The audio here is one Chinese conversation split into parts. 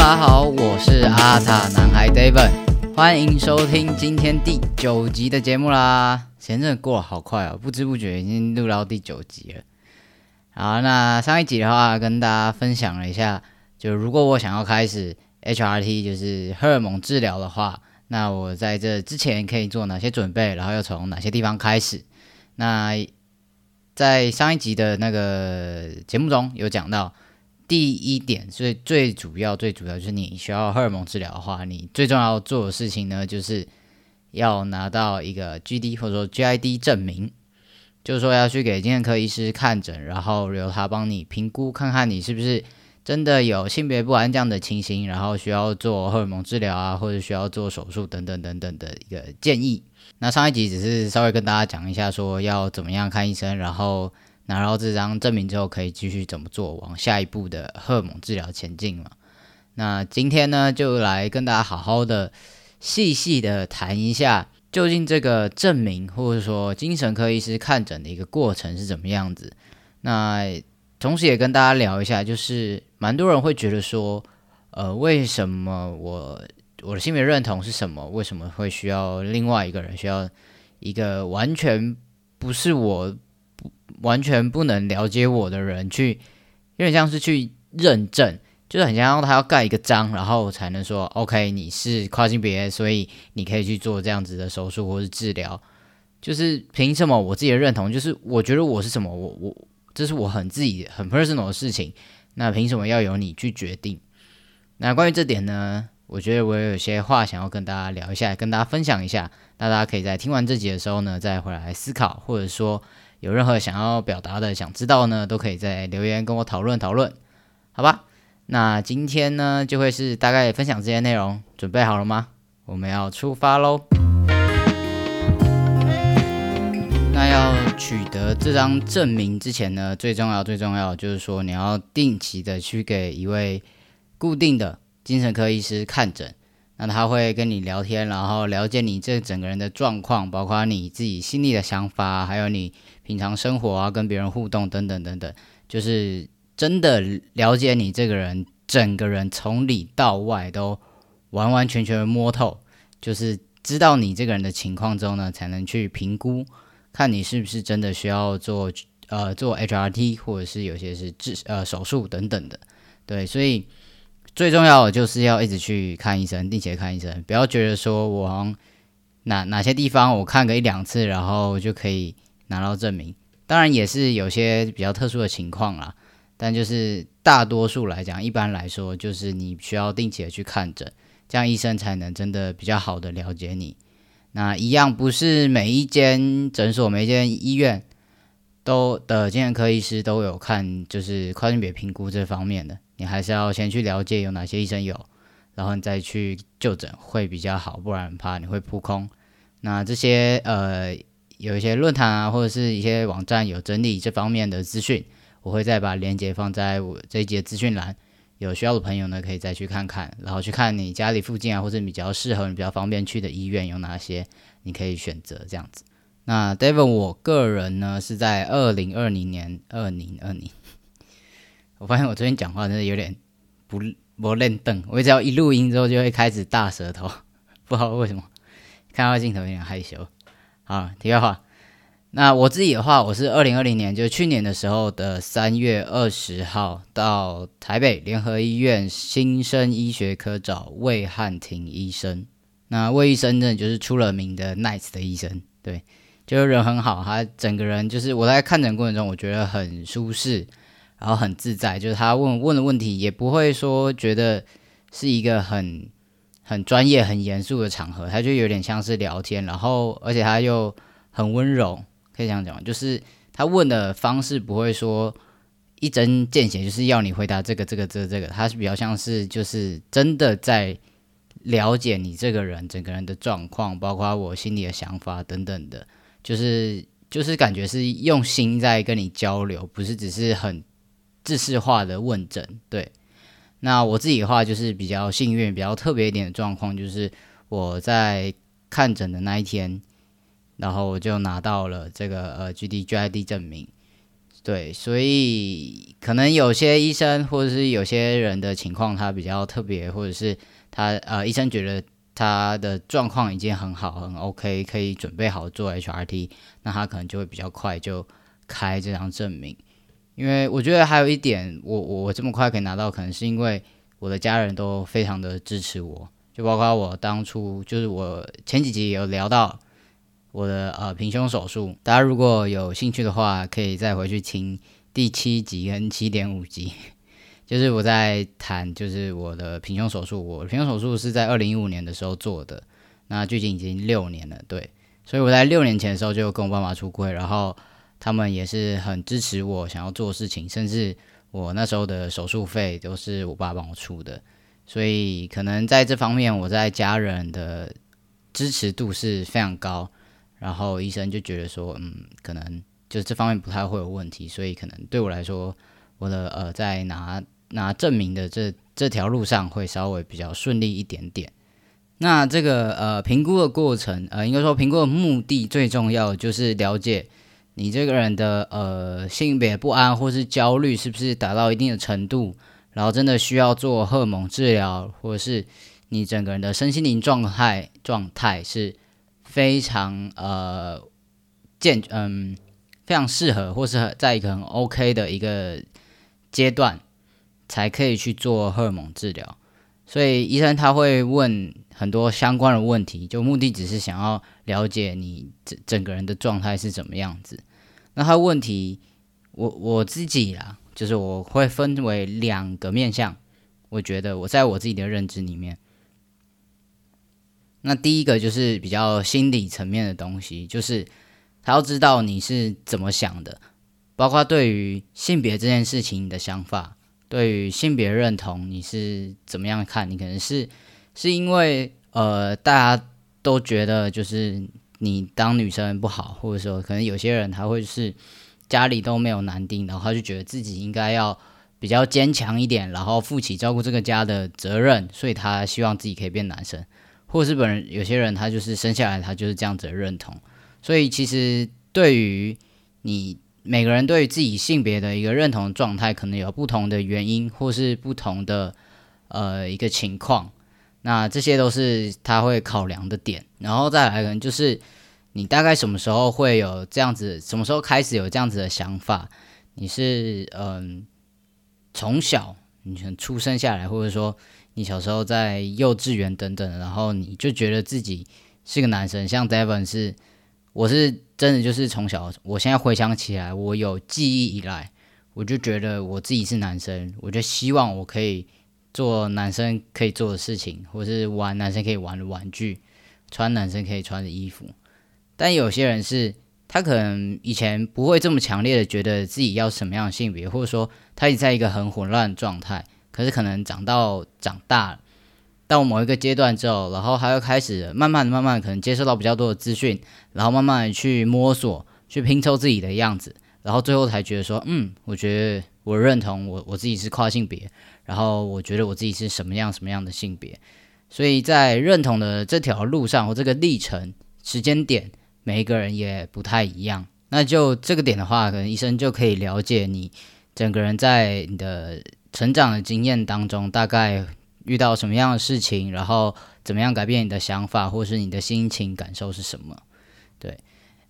大家好，我是阿塔男孩 David，欢迎收听今天第九集的节目啦。前阵过得好快哦，不知不觉已经录到第九集了。好，那上一集的话跟大家分享了一下，就如果我想要开始 HRT，就是荷尔蒙治疗的话，那我在这之前可以做哪些准备，然后要从哪些地方开始？那在上一集的那个节目中有讲到。第一点，所以最主要、最主要就是你需要荷尔蒙治疗的话，你最重要做的事情呢，就是要拿到一个 GD 或者说 GID 证明，就是说要去给精神科医师看诊，然后由他帮你评估，看看你是不是真的有性别不安这样的情形，然后需要做荷尔蒙治疗啊，或者需要做手术等等等等的一个建议。那上一集只是稍微跟大家讲一下，说要怎么样看医生，然后。拿到这张证明之后，可以继续怎么做，往下一步的荷尔蒙治疗前进嘛？那今天呢，就来跟大家好好的、细细的谈一下，究竟这个证明或者说精神科医师看诊的一个过程是怎么样子？那同时也跟大家聊一下，就是蛮多人会觉得说，呃，为什么我我的性别认同是什么？为什么会需要另外一个人，需要一个完全不是我？完全不能了解我的人去，有点像是去认证，就是很像他要盖一个章，然后才能说 OK 你是跨性别，所以你可以去做这样子的手术或是治疗。就是凭什么我自己的认同？就是我觉得我是什么，我我这是我很自己很 personal 的事情。那凭什么要由你去决定？那关于这点呢，我觉得我有些话想要跟大家聊一下，跟大家分享一下。那大家可以在听完这集的时候呢，再回来思考，或者说。有任何想要表达的、想知道呢，都可以在留言跟我讨论讨论，好吧？那今天呢，就会是大概分享这些内容，准备好了吗？我们要出发喽！那要取得这张证明之前呢，最重要、最重要就是说，你要定期的去给一位固定的精神科医师看诊。那他会跟你聊天，然后了解你这整个人的状况，包括你自己心里的想法，还有你平常生活啊，跟别人互动等等等等，就是真的了解你这个人，整个人从里到外都完完全全摸透，就是知道你这个人的情况之后呢，才能去评估，看你是不是真的需要做呃做 HRT，或者是有些是治呃手术等等的，对，所以。最重要的就是要一直去看医生，定期看医生，不要觉得说我哪哪些地方我看个一两次，然后就可以拿到证明。当然也是有些比较特殊的情况啦，但就是大多数来讲，一般来说就是你需要定期的去看诊，这样医生才能真的比较好的了解你。那一样不是每一间诊所、每一间医院都的精神科医师都有看，就是跨性别评估这方面的。你还是要先去了解有哪些医生有，然后你再去就诊会比较好，不然怕你会扑空。那这些呃有一些论坛啊，或者是一些网站有整理这方面的资讯，我会再把链接放在我这一节资讯栏，有需要的朋友呢可以再去看看，然后去看你家里附近啊，或者比较适合你、比较方便去的医院有哪些，你可以选择这样子。那 David 我个人呢是在二零二零年二零二零。我发现我昨天讲话真的有点不不认凳，我只要一录音之后就会开始大舌头，不知道为什么，看到镜头有点害羞。好，题外话，那我自己的话，我是二零二零年，就是去年的时候的三月二十号到台北联合医院新生医学科找魏汉庭医生。那魏医生真的就是出了名的 nice 的医生，对，就是人很好，他整个人就是我在看诊过程中，我觉得很舒适。然后很自在，就是他问问的问题也不会说觉得是一个很很专业、很严肃的场合，他就有点像是聊天。然后而且他又很温柔，可以这样讲，就是他问的方式不会说一针见血，就是要你回答这个、这个、这、这个，他是比较像是就是真的在了解你这个人整个人的状况，包括我心里的想法等等的，就是就是感觉是用心在跟你交流，不是只是很知识化的问诊。对，那我自己的话就是比较幸运、比较特别一点的状况，就是我在看诊的那一天，然后我就拿到了这个呃 GDGID 证明。对，所以可能有些医生或者是有些人的情况，他比较特别，或者是他呃，医生觉得他的状况已经很好，很 OK，可以准备好做 HRT，那他可能就会比较快就开这张证明。因为我觉得还有一点，我我我这么快可以拿到，可能是因为我的家人都非常的支持我，就包括我当初就是我前几集有聊到。我的呃平胸手术，大家如果有兴趣的话，可以再回去听第七集跟七点五集，就是我在谈，就是我的平胸手术。我平胸手术是在二零一五年的时候做的，那距今已经六年了，对。所以我在六年前的时候就跟我爸妈出柜，然后他们也是很支持我想要做事情，甚至我那时候的手术费都是我爸帮我出的，所以可能在这方面，我在家人的支持度是非常高。然后医生就觉得说，嗯，可能就是这方面不太会有问题，所以可能对我来说，我的呃在拿那证明的这这条路上会稍微比较顺利一点点。那这个呃评估的过程，呃应该说评估的目的最重要就是了解你这个人的呃性别不安或是焦虑是不是达到一定的程度，然后真的需要做荷尔蒙治疗，或者是你整个人的身心灵状态状态是。非常呃健嗯非常适合，或是在一个很 OK 的一个阶段，才可以去做荷尔蒙治疗。所以医生他会问很多相关的问题，就目的只是想要了解你整整个人的状态是怎么样子。那他问题，我我自己啦，就是我会分为两个面向。我觉得我在我自己的认知里面。那第一个就是比较心理层面的东西，就是他要知道你是怎么想的，包括对于性别这件事情的想法，对于性别认同你是怎么样看？你可能是是因为呃大家都觉得就是你当女生不好，或者说可能有些人他会是家里都没有男丁，然后他就觉得自己应该要比较坚强一点，然后负起照顾这个家的责任，所以他希望自己可以变男生。或是本人有些人他就是生下来他就是这样子的认同，所以其实对于你每个人对于自己性别的一个认同状态，可能有不同的原因，或是不同的呃一个情况，那这些都是他会考量的点。然后再来可能就是你大概什么时候会有这样子，什么时候开始有这样子的想法？你是嗯从小你出生下来，或者说。你小时候在幼稚园等等，然后你就觉得自己是个男生，像 Devon 是，我是真的就是从小，我现在回想起来，我有记忆以来，我就觉得我自己是男生，我就希望我可以做男生可以做的事情，或是玩男生可以玩的玩具，穿男生可以穿的衣服。但有些人是，他可能以前不会这么强烈的觉得自己要什么样的性别，或者说他也在一个很混乱的状态。可是可能长到长大到某一个阶段之后，然后他又开始慢慢的、慢慢可能接受到比较多的资讯，然后慢慢的去摸索、去拼凑自己的样子，然后最后才觉得说，嗯，我觉得我认同我我自己是跨性别，然后我觉得我自己是什么样什么样的性别，所以在认同的这条路上或这个历程时间点，每一个人也不太一样。那就这个点的话，可能医生就可以了解你整个人在你的。成长的经验当中，大概遇到什么样的事情，然后怎么样改变你的想法，或是你的心情感受是什么？对，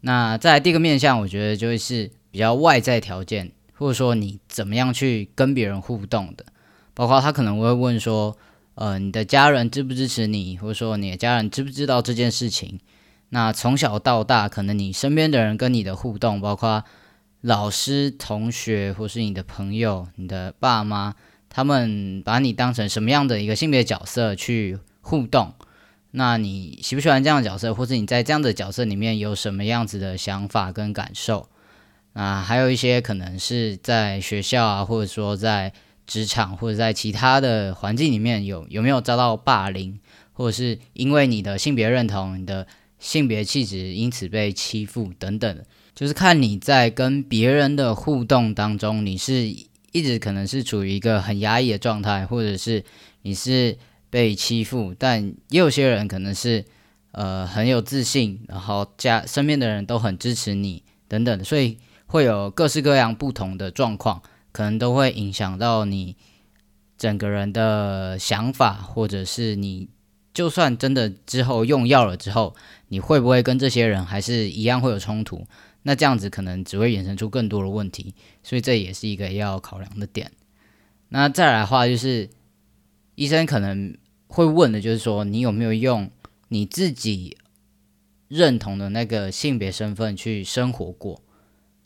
那在第一个面向，我觉得就会是比较外在条件，或者说你怎么样去跟别人互动的，包括他可能会问说，呃，你的家人支不支持你，或者说你的家人知不知道这件事情？那从小到大，可能你身边的人跟你的互动，包括。老师、同学，或是你的朋友、你的爸妈，他们把你当成什么样的一个性别角色去互动？那你喜不喜欢这样的角色，或者你在这样的角色里面有什么样子的想法跟感受？啊，还有一些可能是在学校啊，或者说在职场或者在其他的环境里面有有没有遭到霸凌，或者是因为你的性别认同、你的性别气质因此被欺负等等，就是看你在跟别人的互动当中，你是一直可能是处于一个很压抑的状态，或者是你是被欺负，但也有些人可能是呃很有自信，然后家身边的人都很支持你等等，所以。会有各式各样不同的状况，可能都会影响到你整个人的想法，或者是你就算真的之后用药了之后，你会不会跟这些人还是一样会有冲突？那这样子可能只会衍生出更多的问题，所以这也是一个要考量的点。那再来的话，就是医生可能会问的，就是说你有没有用你自己认同的那个性别身份去生活过？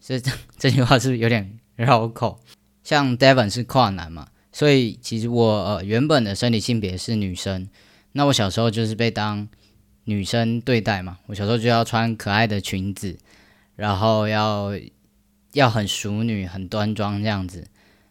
这这句话是不是有点绕口？像 Devon 是跨男嘛，所以其实我呃原本的生理性别是女生，那我小时候就是被当女生对待嘛，我小时候就要穿可爱的裙子，然后要要很淑女、很端庄这样子。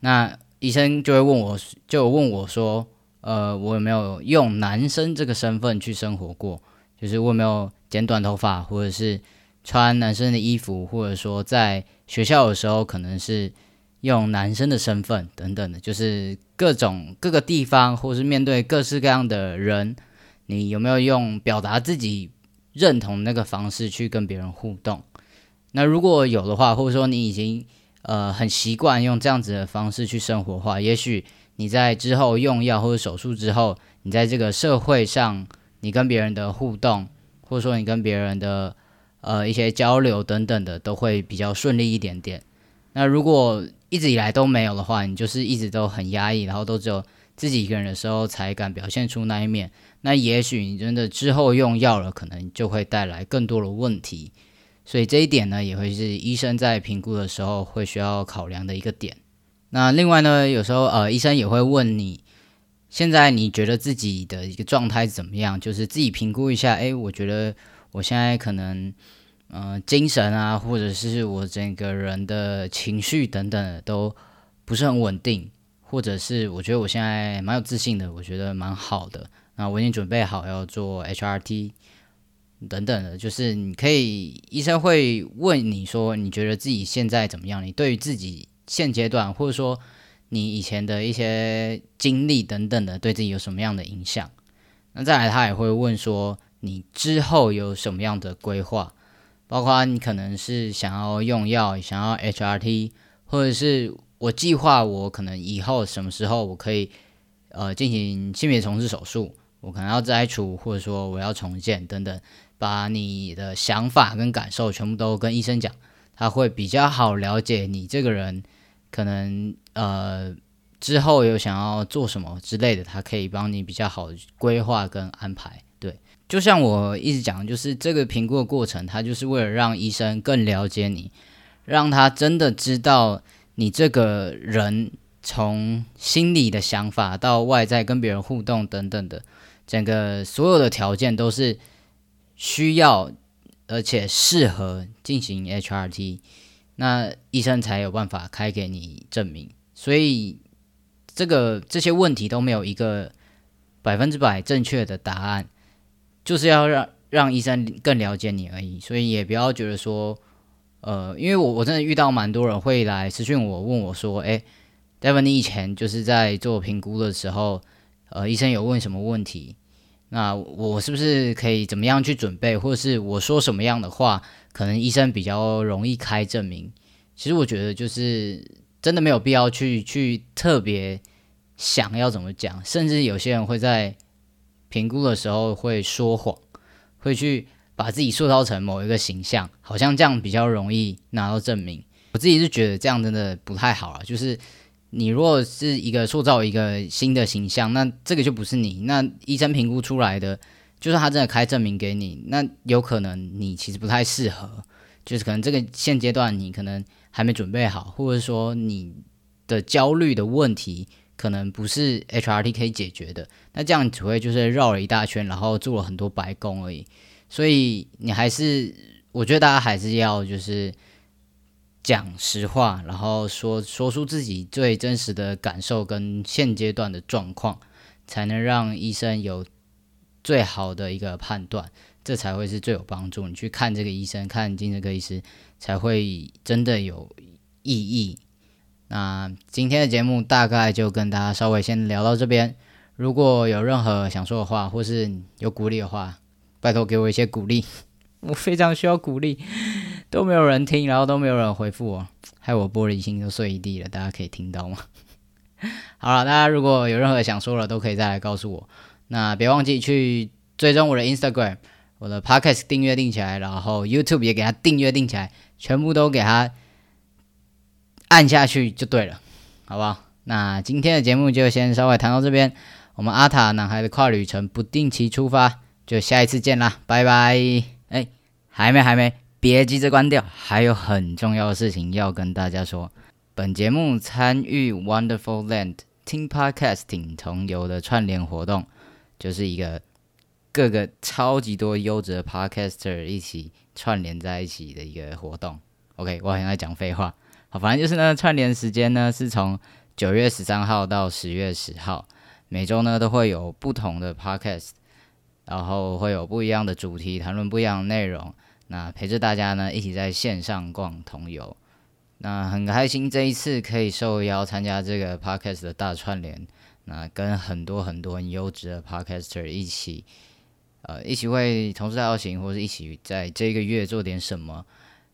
那医生就会问我，就问我说，呃，我有没有用男生这个身份去生活过？就是我有没有剪短头发，或者是？穿男生的衣服，或者说在学校的时候，可能是用男生的身份等等的，就是各种各个地方，或是面对各式各样的人，你有没有用表达自己认同那个方式去跟别人互动？那如果有的话，或者说你已经呃很习惯用这样子的方式去生活化，也许你在之后用药或者手术之后，你在这个社会上，你跟别人的互动，或者说你跟别人的。呃，一些交流等等的都会比较顺利一点点。那如果一直以来都没有的话，你就是一直都很压抑，然后都只有自己一个人的时候才敢表现出那一面。那也许你真的之后用药了，可能就会带来更多的问题。所以这一点呢，也会是医生在评估的时候会需要考量的一个点。那另外呢，有时候呃，医生也会问你，现在你觉得自己的一个状态怎么样？就是自己评估一下。诶，我觉得。我现在可能，嗯，精神啊，或者是我整个人的情绪等等都不是很稳定，或者是我觉得我现在蛮有自信的，我觉得蛮好的。那我已经准备好要做 HRT 等等的，就是你可以，医生会问你说，你觉得自己现在怎么样？你对于自己现阶段，或者说你以前的一些经历等等的，对自己有什么样的影响？那再来，他也会问说。你之后有什么样的规划？包括你可能是想要用药，想要 HRT，或者是我计划我可能以后什么时候我可以呃进行性别重置手术，我可能要摘除，或者说我要重建等等，把你的想法跟感受全部都跟医生讲，他会比较好了解你这个人，可能呃之后有想要做什么之类的，他可以帮你比较好规划跟安排。对就像我一直讲，就是这个评估的过程，它就是为了让医生更了解你，让他真的知道你这个人从心里的想法到外在跟别人互动等等的，整个所有的条件都是需要而且适合进行 HRT，那医生才有办法开给你证明。所以这个这些问题都没有一个百分之百正确的答案。就是要让让医生更了解你而已，所以也不要觉得说，呃，因为我我真的遇到蛮多人会来私讯我，问我说，哎，David，你以前就是在做评估的时候，呃，医生有问什么问题？那我是不是可以怎么样去准备，或者是我说什么样的话，可能医生比较容易开证明？其实我觉得就是真的没有必要去去特别想要怎么讲，甚至有些人会在。评估的时候会说谎，会去把自己塑造成某一个形象，好像这样比较容易拿到证明。我自己是觉得这样真的不太好啊。就是你如果是一个塑造一个新的形象，那这个就不是你。那医生评估出来的，就算他真的开证明给你，那有可能你其实不太适合，就是可能这个现阶段你可能还没准备好，或者说你的焦虑的问题。可能不是 HRT 可以解决的，那这样只会就是绕了一大圈，然后做了很多白工而已。所以你还是，我觉得大家还是要就是讲实话，然后说说出自己最真实的感受跟现阶段的状况，才能让医生有最好的一个判断，这才会是最有帮助。你去看这个医生，看精神科医师，才会真的有意义。那今天的节目大概就跟大家稍微先聊到这边。如果有任何想说的话，或是有鼓励的话，拜托给我一些鼓励，我非常需要鼓励。都没有人听，然后都没有人回复我，害我玻璃心都碎一地了。大家可以听到吗？好了，大家如果有任何想说的，都可以再来告诉我。那别忘记去追踪我的 Instagram，我的 Podcast 订阅订起来，然后 YouTube 也给他订阅订起来，全部都给他按下去就对了，好不好？那今天的节目就先稍微谈到这边，我们阿塔男孩的跨旅程不定期出发，就下一次见啦，拜拜。哎，还没还没。别急着关掉，还有很重要的事情要跟大家说。本节目参与 Wonderful Land 听 Podcasting 同游的串联活动，就是一个各个超级多优质的 Podcaster 一起串联在一起的一个活动。OK，我好像在讲废话。好，反正就是呢，串联时间呢是从九月十三号到十月十号，每周呢都会有不同的 Podcast，然后会有不一样的主题，谈论不一样的内容。那陪着大家呢，一起在线上逛同游，那很开心这一次可以受邀参加这个 podcast 的大串联，那跟很多很多很优质的 podcaster 一起，呃，一起为同事大游行，或者一起在这个月做点什么，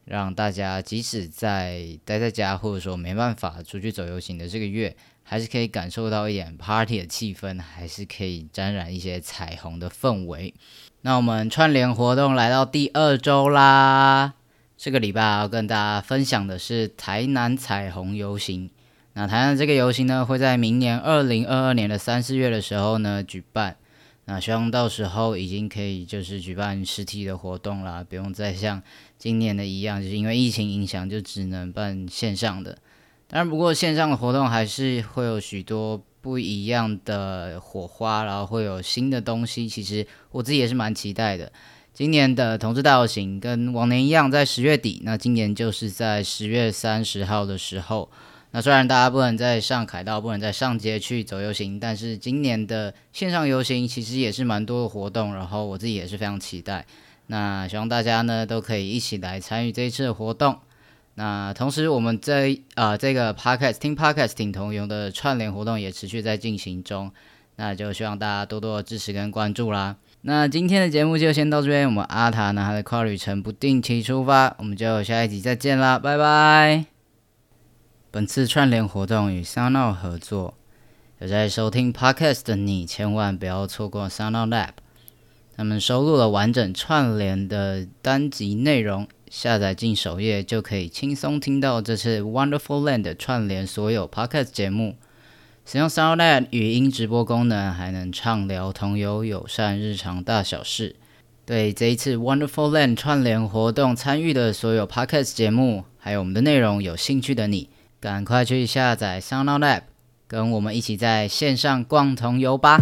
让大家即使在待在家，或者说没办法出去走游行的这个月，还是可以感受到一点 party 的气氛，还是可以沾染一些彩虹的氛围。那我们串联活动来到第二周啦，这个礼拜要跟大家分享的是台南彩虹游行。那台南这个游行呢，会在明年二零二二年的三四月的时候呢举办。那希望到时候已经可以就是举办实体的活动啦，不用再像今年的一样，就是因为疫情影响就只能办线上的。当然，不过线上的活动还是会有许多。不一样的火花，然后会有新的东西。其实我自己也是蛮期待的。今年的同志大游行跟往年一样，在十月底。那今年就是在十月三十号的时候。那虽然大家不能在上凯道，不能在上街去走游行，但是今年的线上游行其实也是蛮多的活动。然后我自己也是非常期待。那希望大家呢都可以一起来参与这一次的活动。那同时，我们在呃这个 podcast 听 podcast 听同游的串联活动也持续在进行中，那就希望大家多多支持跟关注啦。那今天的节目就先到这边，我们阿塔呢他的跨旅程不定期出发，我们就下一集再见啦，拜拜。本次串联活动与 Soundo 合作，有在收听 podcast 的你千万不要错过 SoundOut Lab，他们收录了完整串联的单集内容。下载进首页就可以轻松听到这次 Wonderful Land 串联所有 Podcast 节目。使用 SoundLab 语音直播功能，还能畅聊同游友善日常大小事。对这一次 Wonderful Land 串联活动参与的所有 Podcast 节目，还有我们的内容有兴趣的你，赶快去下载 SoundLab，跟我们一起在线上逛同游吧！